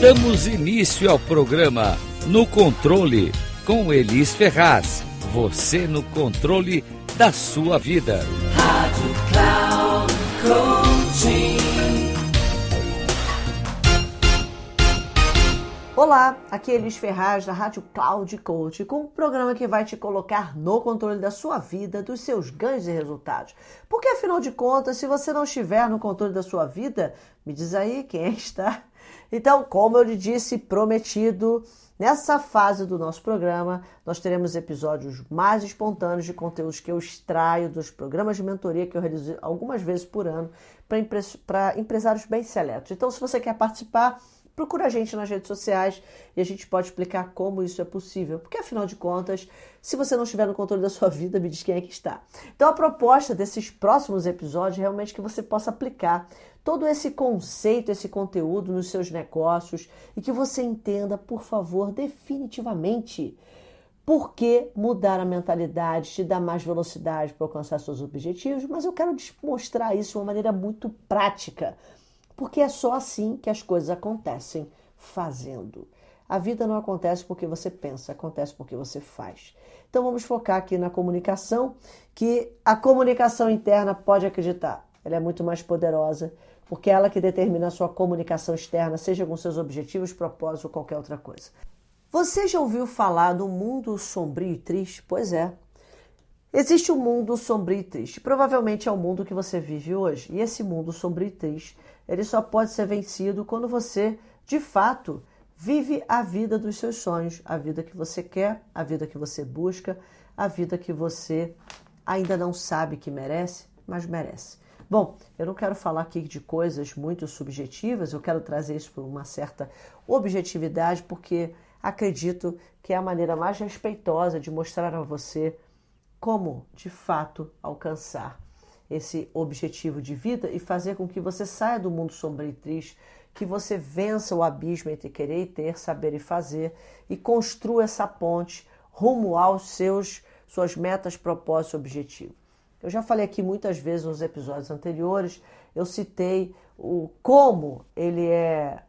Damos início ao programa No Controle com Elis Ferraz. Você no controle da sua vida. Rádio Cloud Olá, aqui é Elis Ferraz da Rádio Cloud Coach, com um programa que vai te colocar no controle da sua vida, dos seus ganhos e resultados. Porque afinal de contas, se você não estiver no controle da sua vida, me diz aí quem está. Então, como eu lhe disse, prometido, nessa fase do nosso programa, nós teremos episódios mais espontâneos de conteúdos que eu extraio dos programas de mentoria que eu realizo algumas vezes por ano para empresários bem seletos. Então, se você quer participar, procura a gente nas redes sociais e a gente pode explicar como isso é possível. Porque afinal de contas, se você não estiver no controle da sua vida, me diz quem é que está. Então a proposta desses próximos episódios é realmente que você possa aplicar todo esse conceito, esse conteúdo nos seus negócios e que você entenda, por favor, definitivamente por que mudar a mentalidade te dá mais velocidade para alcançar seus objetivos, mas eu quero te mostrar isso de uma maneira muito prática porque é só assim que as coisas acontecem, fazendo. A vida não acontece porque você pensa, acontece porque você faz. Então vamos focar aqui na comunicação, que a comunicação interna pode acreditar, ela é muito mais poderosa, porque é ela que determina a sua comunicação externa, seja com seus objetivos, propósitos ou qualquer outra coisa. Você já ouviu falar do mundo sombrio e triste? Pois é. Existe um mundo sombrio e triste. Provavelmente é o mundo que você vive hoje. E esse mundo sombrio e triste ele só pode ser vencido quando você, de fato, vive a vida dos seus sonhos, a vida que você quer, a vida que você busca, a vida que você ainda não sabe que merece, mas merece. Bom, eu não quero falar aqui de coisas muito subjetivas, eu quero trazer isso por uma certa objetividade, porque acredito que é a maneira mais respeitosa de mostrar a você como de fato alcançar esse objetivo de vida e fazer com que você saia do mundo sombrio e triste, que você vença o abismo entre querer e ter, saber e fazer e construa essa ponte rumo aos seus suas metas, propósitos objetivos. Eu já falei aqui muitas vezes nos episódios anteriores, eu citei o como ele é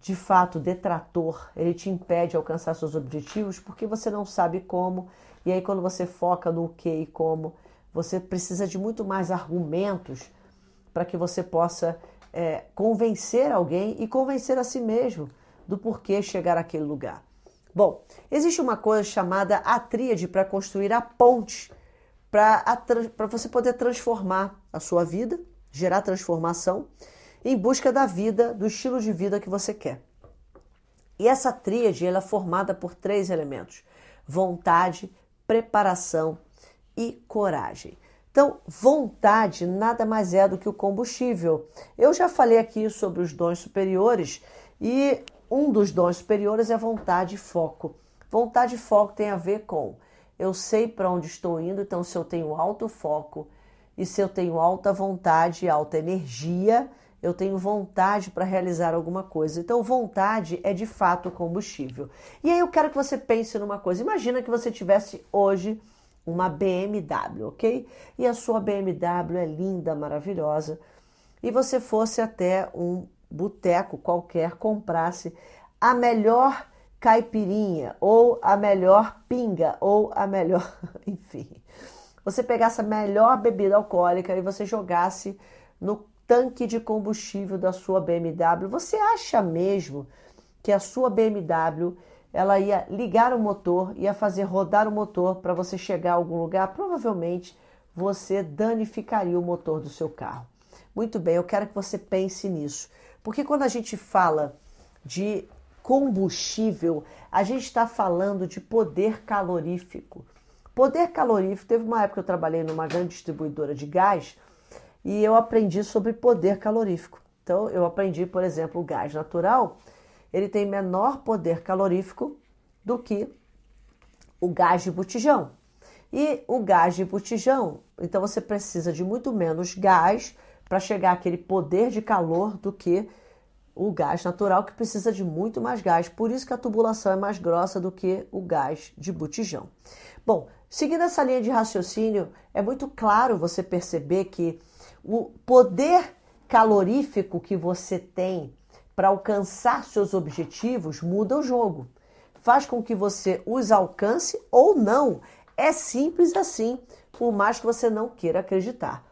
de fato detrator, ele te impede de alcançar seus objetivos porque você não sabe como, e aí quando você foca no que e como, você precisa de muito mais argumentos para que você possa é, convencer alguém e convencer a si mesmo do porquê chegar àquele lugar. Bom, existe uma coisa chamada a tríade para construir a ponte para você poder transformar a sua vida, gerar transformação em busca da vida, do estilo de vida que você quer. E essa tríade ela é formada por três elementos: vontade, preparação e coragem. Então, vontade nada mais é do que o combustível. Eu já falei aqui sobre os dons superiores e um dos dons superiores é vontade e foco. Vontade e foco tem a ver com eu sei para onde estou indo, então se eu tenho alto foco e se eu tenho alta vontade, alta energia, eu tenho vontade para realizar alguma coisa. Então, vontade é de fato combustível. E aí eu quero que você pense numa coisa. Imagina que você tivesse hoje uma BMW, ok? E a sua BMW é linda, maravilhosa, e você fosse até um boteco qualquer, comprasse a melhor caipirinha, ou a melhor pinga, ou a melhor. enfim. Você pegasse a melhor bebida alcoólica e você jogasse no tanque de combustível da sua BMW, você acha mesmo que a sua BMW ela ia ligar o motor, ia fazer rodar o motor para você chegar a algum lugar, provavelmente você danificaria o motor do seu carro. Muito bem, eu quero que você pense nisso, porque quando a gente fala de combustível, a gente está falando de poder calorífico. Poder calorífico, teve uma época que eu trabalhei numa grande distribuidora de gás e eu aprendi sobre poder calorífico. Então, eu aprendi, por exemplo, o gás natural ele tem menor poder calorífico do que o gás de botijão. E o gás de botijão, então você precisa de muito menos gás para chegar àquele poder de calor do que o gás natural, que precisa de muito mais gás. Por isso que a tubulação é mais grossa do que o gás de botijão. Bom, seguindo essa linha de raciocínio, é muito claro você perceber que o poder calorífico que você tem para alcançar seus objetivos muda o jogo. Faz com que você os alcance ou não. É simples assim, por mais que você não queira acreditar.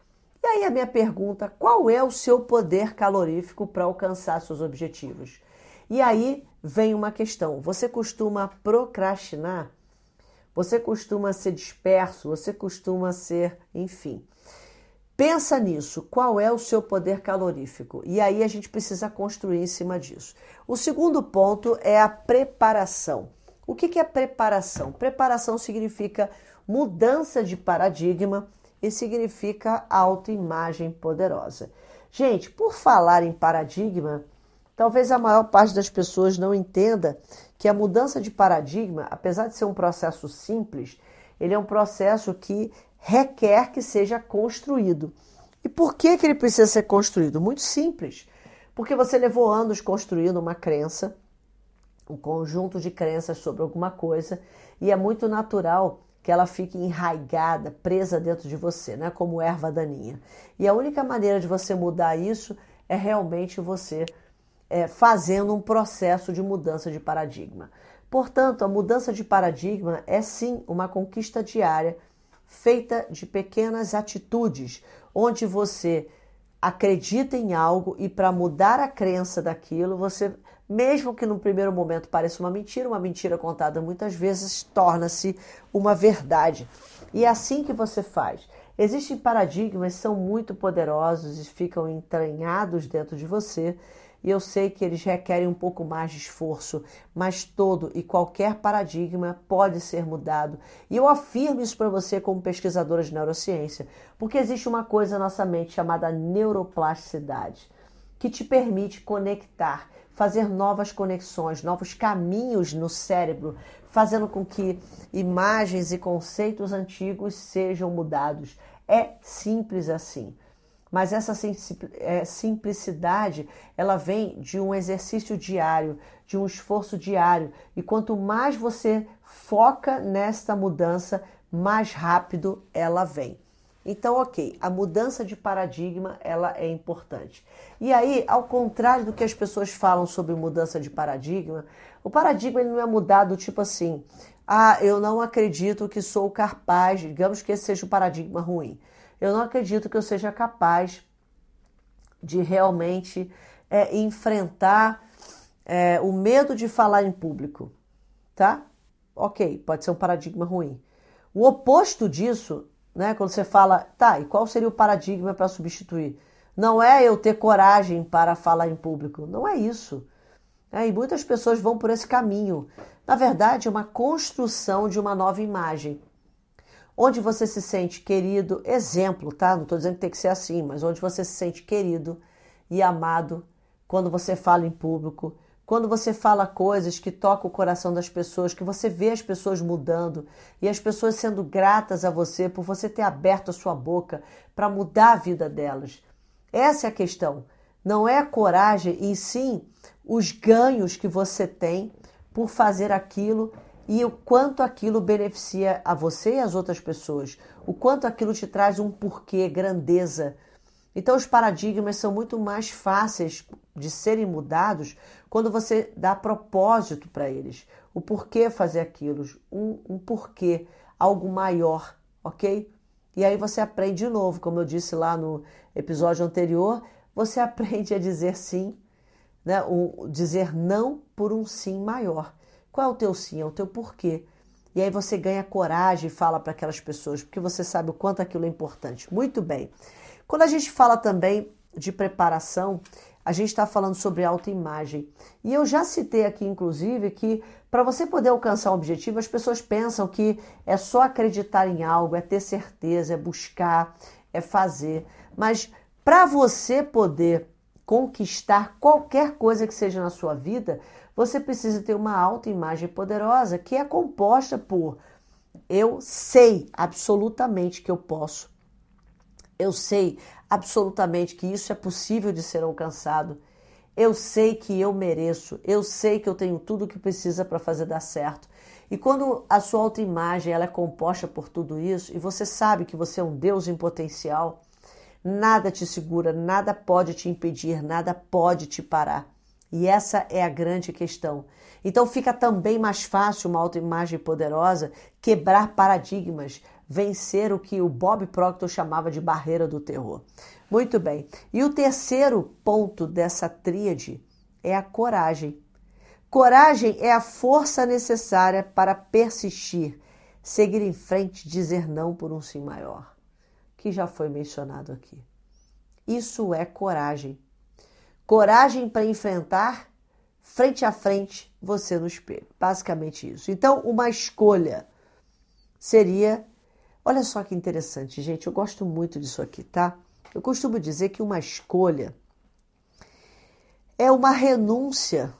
E aí a minha pergunta: qual é o seu poder calorífico para alcançar seus objetivos? E aí vem uma questão: você costuma procrastinar? Você costuma ser disperso? Você costuma ser, enfim. Pensa nisso, qual é o seu poder calorífico? E aí a gente precisa construir em cima disso. O segundo ponto é a preparação. O que é preparação? Preparação significa mudança de paradigma e significa autoimagem poderosa. Gente, por falar em paradigma, talvez a maior parte das pessoas não entenda que a mudança de paradigma, apesar de ser um processo simples, ele é um processo que requer que seja construído. E por que, que ele precisa ser construído? Muito simples. Porque você levou anos construindo uma crença, um conjunto de crenças sobre alguma coisa, e é muito natural que ela fique enraigada, presa dentro de você, né? como erva daninha. E a única maneira de você mudar isso é realmente você é, fazendo um processo de mudança de paradigma. Portanto, a mudança de paradigma é sim uma conquista diária feita de pequenas atitudes, onde você acredita em algo e para mudar a crença daquilo, você, mesmo que no primeiro momento pareça uma mentira, uma mentira contada muitas vezes torna-se uma verdade. E é assim que você faz. Existem paradigmas que são muito poderosos e ficam entranhados dentro de você e eu sei que eles requerem um pouco mais de esforço, mas todo e qualquer paradigma pode ser mudado. E eu afirmo isso para você como pesquisadora de neurociência, porque existe uma coisa na nossa mente chamada neuroplasticidade, que te permite conectar, fazer novas conexões, novos caminhos no cérebro, fazendo com que imagens e conceitos antigos sejam mudados. É simples assim. Mas essa é, simplicidade, ela vem de um exercício diário, de um esforço diário. E quanto mais você foca nesta mudança, mais rápido ela vem. Então, ok, a mudança de paradigma ela é importante. E aí, ao contrário do que as pessoas falam sobre mudança de paradigma, o paradigma ele não é mudado tipo assim, ah, eu não acredito que sou capaz, digamos que esse seja o paradigma ruim eu não acredito que eu seja capaz de realmente é, enfrentar é, o medo de falar em público, tá? Ok, pode ser um paradigma ruim. O oposto disso, né, quando você fala, tá, e qual seria o paradigma para substituir? Não é eu ter coragem para falar em público, não é isso. É, e muitas pessoas vão por esse caminho. Na verdade, é uma construção de uma nova imagem onde você se sente querido, exemplo, tá? Não estou dizendo que tem que ser assim, mas onde você se sente querido e amado quando você fala em público, quando você fala coisas que tocam o coração das pessoas, que você vê as pessoas mudando e as pessoas sendo gratas a você por você ter aberto a sua boca para mudar a vida delas. Essa é a questão. Não é a coragem, e sim os ganhos que você tem por fazer aquilo e o quanto aquilo beneficia a você e as outras pessoas, o quanto aquilo te traz um porquê, grandeza. Então, os paradigmas são muito mais fáceis de serem mudados quando você dá propósito para eles. O porquê fazer aquilo, um, um porquê, algo maior, ok? E aí você aprende de novo, como eu disse lá no episódio anterior, você aprende a dizer sim, né? O, dizer não por um sim maior. Qual é o teu sim? É o teu porquê. E aí você ganha coragem e fala para aquelas pessoas, porque você sabe o quanto aquilo é importante. Muito bem. Quando a gente fala também de preparação, a gente está falando sobre autoimagem. E eu já citei aqui, inclusive, que para você poder alcançar um objetivo, as pessoas pensam que é só acreditar em algo, é ter certeza, é buscar, é fazer. Mas para você poder conquistar qualquer coisa que seja na sua vida, você precisa ter uma autoimagem poderosa que é composta por eu sei absolutamente que eu posso. Eu sei absolutamente que isso é possível de ser alcançado. Eu sei que eu mereço. Eu sei que eu tenho tudo o que precisa para fazer dar certo. E quando a sua autoimagem ela é composta por tudo isso e você sabe que você é um Deus em potencial, nada te segura, nada pode te impedir, nada pode te parar. E essa é a grande questão. Então fica também mais fácil uma autoimagem poderosa quebrar paradigmas, vencer o que o Bob Proctor chamava de barreira do terror. Muito bem. E o terceiro ponto dessa tríade é a coragem. Coragem é a força necessária para persistir, seguir em frente, dizer não por um sim maior, que já foi mencionado aqui. Isso é coragem. Coragem para enfrentar frente a frente você no espelho. Basicamente isso. Então, uma escolha seria. Olha só que interessante, gente. Eu gosto muito disso aqui, tá? Eu costumo dizer que uma escolha é uma renúncia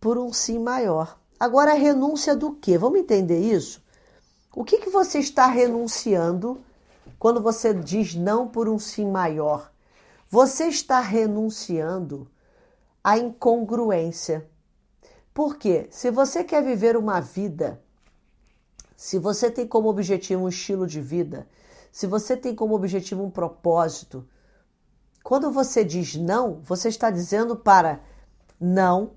por um sim maior. Agora, renúncia do quê? Vamos entender isso? O que, que você está renunciando quando você diz não por um sim maior? Você está renunciando à incongruência. Por quê? Se você quer viver uma vida, se você tem como objetivo um estilo de vida, se você tem como objetivo um propósito, quando você diz não, você está dizendo para não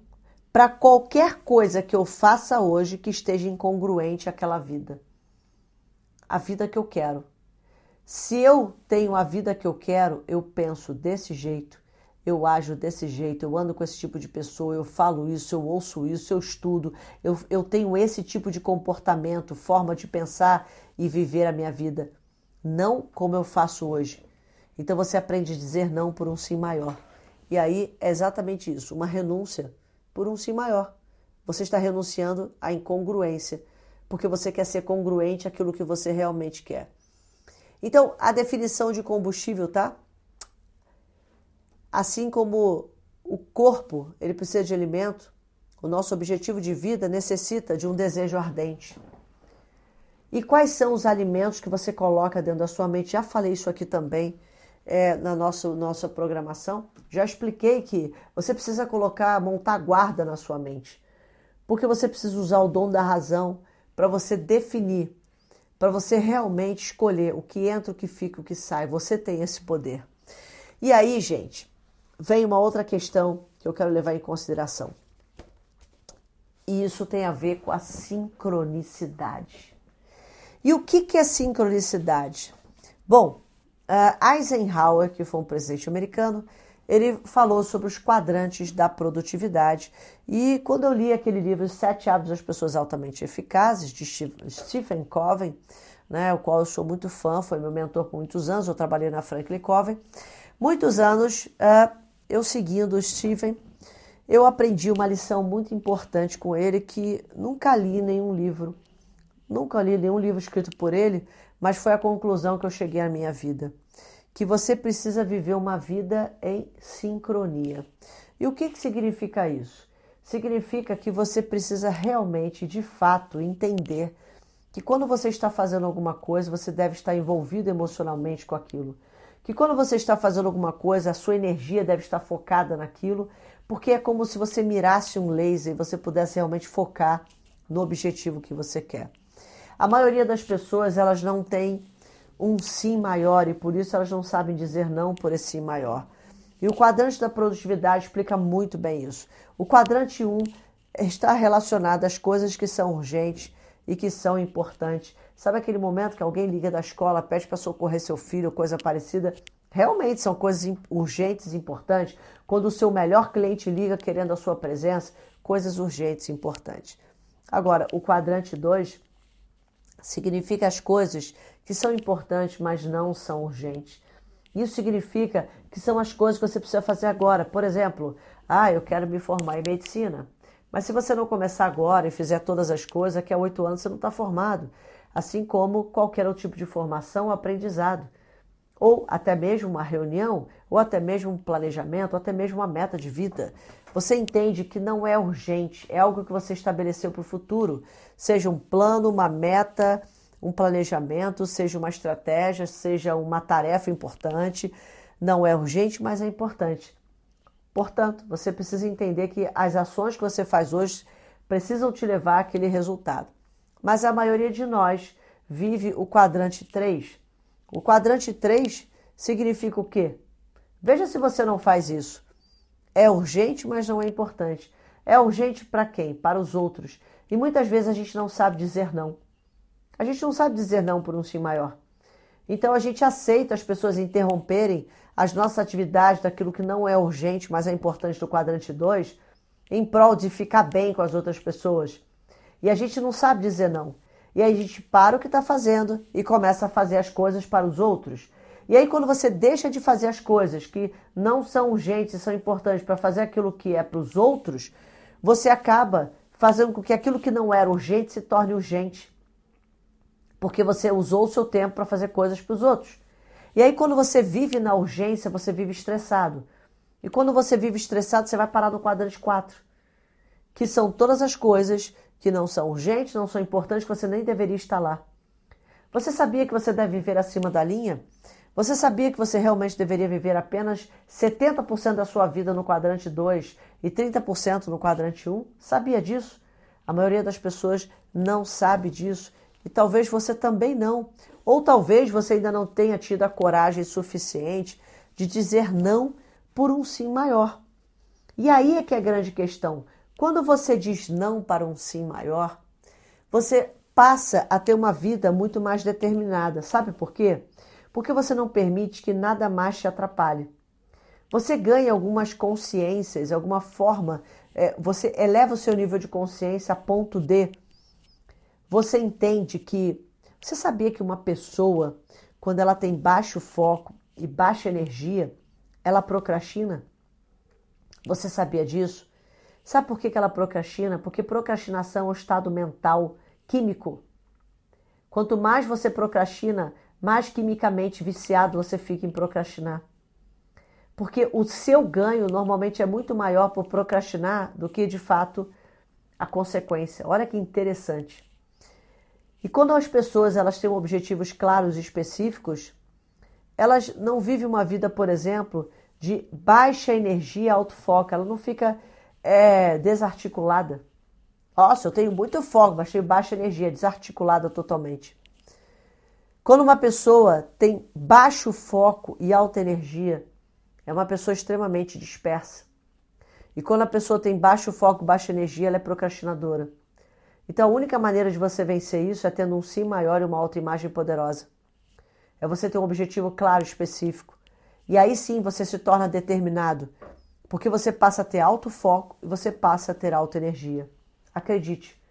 para qualquer coisa que eu faça hoje que esteja incongruente àquela vida. A vida que eu quero. Se eu tenho a vida que eu quero, eu penso desse jeito, eu ajo desse jeito, eu ando com esse tipo de pessoa, eu falo isso, eu ouço isso, eu estudo, eu, eu tenho esse tipo de comportamento, forma de pensar e viver a minha vida. Não como eu faço hoje. Então você aprende a dizer não por um sim maior. E aí é exatamente isso, uma renúncia por um sim maior. Você está renunciando à incongruência, porque você quer ser congruente àquilo que você realmente quer. Então, a definição de combustível, tá? Assim como o corpo, ele precisa de alimento, o nosso objetivo de vida necessita de um desejo ardente. E quais são os alimentos que você coloca dentro da sua mente? Já falei isso aqui também é, na nossa, nossa programação. Já expliquei que você precisa colocar, montar guarda na sua mente. Porque você precisa usar o dom da razão para você definir, para você realmente escolher o que entra, o que fica, o que sai. Você tem esse poder. E aí, gente, vem uma outra questão que eu quero levar em consideração. E isso tem a ver com a sincronicidade. E o que, que é sincronicidade? Bom, Uh, Eisenhower, que foi um presidente americano, ele falou sobre os quadrantes da produtividade. E quando eu li aquele livro Sete Hábitos das Pessoas Altamente Eficazes, de Stephen Covey, né, o qual eu sou muito fã, foi meu mentor por muitos anos, eu trabalhei na Franklin Covey. Muitos anos uh, eu seguindo o Stephen, eu aprendi uma lição muito importante com ele que nunca li nenhum livro, nunca li nenhum livro escrito por ele, mas foi a conclusão que eu cheguei à minha vida. Que você precisa viver uma vida em sincronia. E o que, que significa isso? Significa que você precisa realmente, de fato, entender que quando você está fazendo alguma coisa, você deve estar envolvido emocionalmente com aquilo. Que quando você está fazendo alguma coisa, a sua energia deve estar focada naquilo, porque é como se você mirasse um laser e você pudesse realmente focar no objetivo que você quer. A maioria das pessoas elas não tem um sim maior e por isso elas não sabem dizer não por esse sim maior. E o quadrante da produtividade explica muito bem isso. O quadrante 1 está relacionado às coisas que são urgentes e que são importantes. Sabe aquele momento que alguém liga da escola, pede para socorrer seu filho, coisa parecida? Realmente são coisas urgentes e importantes. Quando o seu melhor cliente liga querendo a sua presença, coisas urgentes e importantes. Agora, o quadrante 2 significa as coisas que são importantes, mas não são urgentes. Isso significa que são as coisas que você precisa fazer agora. Por exemplo, ah, eu quero me formar em medicina. Mas se você não começar agora e fizer todas as coisas, daqui a oito anos você não está formado. Assim como qualquer outro tipo de formação aprendizado. Ou até mesmo uma reunião, ou até mesmo um planejamento, ou até mesmo uma meta de vida. Você entende que não é urgente, é algo que você estabeleceu para o futuro, seja um plano, uma meta, um planejamento, seja uma estratégia, seja uma tarefa importante. Não é urgente, mas é importante. Portanto, você precisa entender que as ações que você faz hoje precisam te levar àquele resultado. Mas a maioria de nós vive o quadrante 3. O quadrante 3 significa o quê? Veja se você não faz isso. é urgente, mas não é importante. É urgente para quem? Para os outros. E muitas vezes a gente não sabe dizer não. A gente não sabe dizer não por um sim maior. Então a gente aceita as pessoas interromperem as nossas atividades daquilo que não é urgente, mas é importante do quadrante 2, em prol de ficar bem com as outras pessoas. E a gente não sabe dizer não. E aí a gente para o que está fazendo e começa a fazer as coisas para os outros. E aí, quando você deixa de fazer as coisas que não são urgentes e são importantes para fazer aquilo que é para os outros, você acaba fazendo com que aquilo que não era urgente se torne urgente. Porque você usou o seu tempo para fazer coisas para os outros. E aí, quando você vive na urgência, você vive estressado. E quando você vive estressado, você vai parar no quadrante 4, que são todas as coisas que não são urgentes, não são importantes, que você nem deveria estar lá. Você sabia que você deve viver acima da linha? Você sabia que você realmente deveria viver apenas 70% da sua vida no quadrante 2 e 30% no quadrante 1? Sabia disso? A maioria das pessoas não sabe disso e talvez você também não. Ou talvez você ainda não tenha tido a coragem suficiente de dizer não por um sim maior. E aí é que é a grande questão. Quando você diz não para um sim maior, você passa a ter uma vida muito mais determinada. Sabe por quê? porque você não permite que nada mais te atrapalhe. Você ganha algumas consciências, alguma forma, é, você eleva o seu nível de consciência a ponto de você entende que. Você sabia que uma pessoa, quando ela tem baixo foco e baixa energia, ela procrastina? Você sabia disso? Sabe por que ela procrastina? Porque procrastinação é um estado mental químico. Quanto mais você procrastina, mais quimicamente viciado você fica em procrastinar. Porque o seu ganho normalmente é muito maior por procrastinar do que de fato a consequência. Olha que interessante. E quando as pessoas elas têm objetivos claros e específicos, elas não vivem uma vida, por exemplo, de baixa energia, alto foco. Ela não fica é, desarticulada. Nossa, eu tenho muito foco, mas tenho baixa energia, desarticulada totalmente. Quando uma pessoa tem baixo foco e alta energia, é uma pessoa extremamente dispersa. E quando a pessoa tem baixo foco, baixa energia, ela é procrastinadora. Então a única maneira de você vencer isso é tendo um sim maior e uma autoimagem poderosa. É você ter um objetivo claro, específico. E aí sim você se torna determinado, porque você passa a ter alto foco e você passa a ter alta energia. Acredite,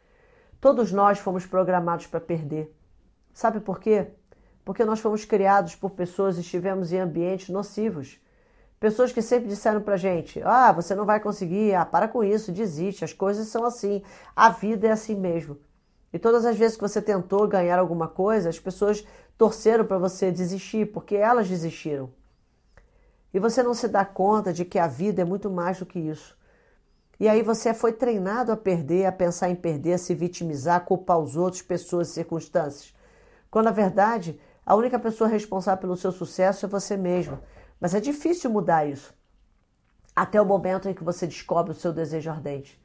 todos nós fomos programados para perder. Sabe por quê? porque nós fomos criados por pessoas e estivemos em ambientes nocivos. Pessoas que sempre disseram pra gente: ah, você não vai conseguir, ah, para com isso, desiste, as coisas são assim, a vida é assim mesmo. E todas as vezes que você tentou ganhar alguma coisa, as pessoas torceram para você desistir, porque elas desistiram. E você não se dá conta de que a vida é muito mais do que isso. E aí você foi treinado a perder, a pensar em perder, a se vitimizar, a culpar os outros, pessoas e circunstâncias. Quando na verdade a única pessoa responsável pelo seu sucesso é você mesmo. Mas é difícil mudar isso. Até o momento em que você descobre o seu desejo ardente.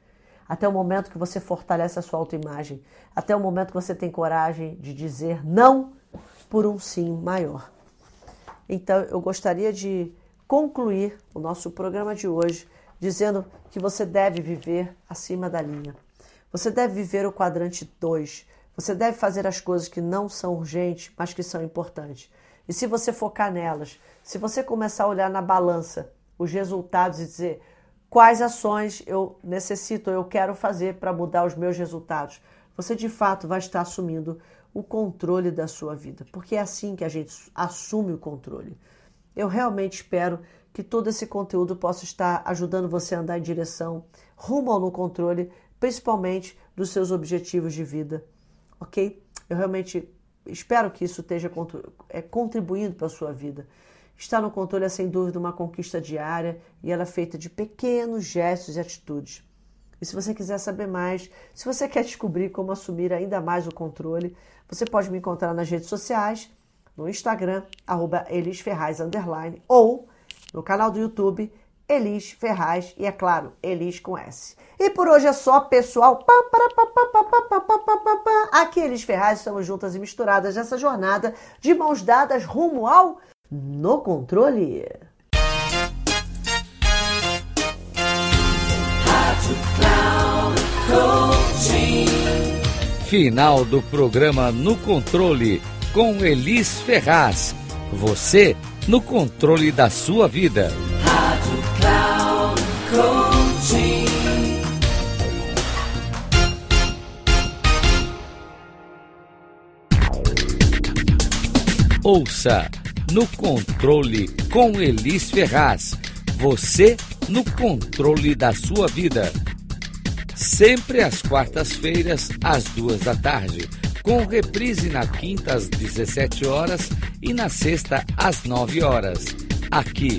Até o momento que você fortalece a sua autoimagem. Até o momento que você tem coragem de dizer não por um sim maior. Então, eu gostaria de concluir o nosso programa de hoje dizendo que você deve viver acima da linha. Você deve viver o quadrante 2 você deve fazer as coisas que não são urgentes, mas que são importantes. E se você focar nelas, se você começar a olhar na balança os resultados e dizer quais ações eu necessito, eu quero fazer para mudar os meus resultados, você de fato vai estar assumindo o controle da sua vida, porque é assim que a gente assume o controle. Eu realmente espero que todo esse conteúdo possa estar ajudando você a andar em direção rumo ao no controle, principalmente dos seus objetivos de vida ok? Eu realmente espero que isso esteja é, contribuindo para a sua vida. Estar no controle é sem dúvida uma conquista diária e ela é feita de pequenos gestos e atitudes. E se você quiser saber mais, se você quer descobrir como assumir ainda mais o controle, você pode me encontrar nas redes sociais, no Instagram, arroba elisferraz, ou no canal do YouTube, Elis Ferraz e, é claro, Elis com S. E por hoje é só, pessoal. Aqui, Elis Ferraz, estamos juntas e misturadas nessa jornada de mãos dadas rumo ao No Controle. Final do programa No Controle com Elis Ferraz. Você no controle da sua vida. Coaching. Ouça no controle com Elis Ferraz. Você no controle da sua vida. Sempre às quartas-feiras, às duas da tarde, com reprise na quinta às 17 horas e na sexta às 9 horas, aqui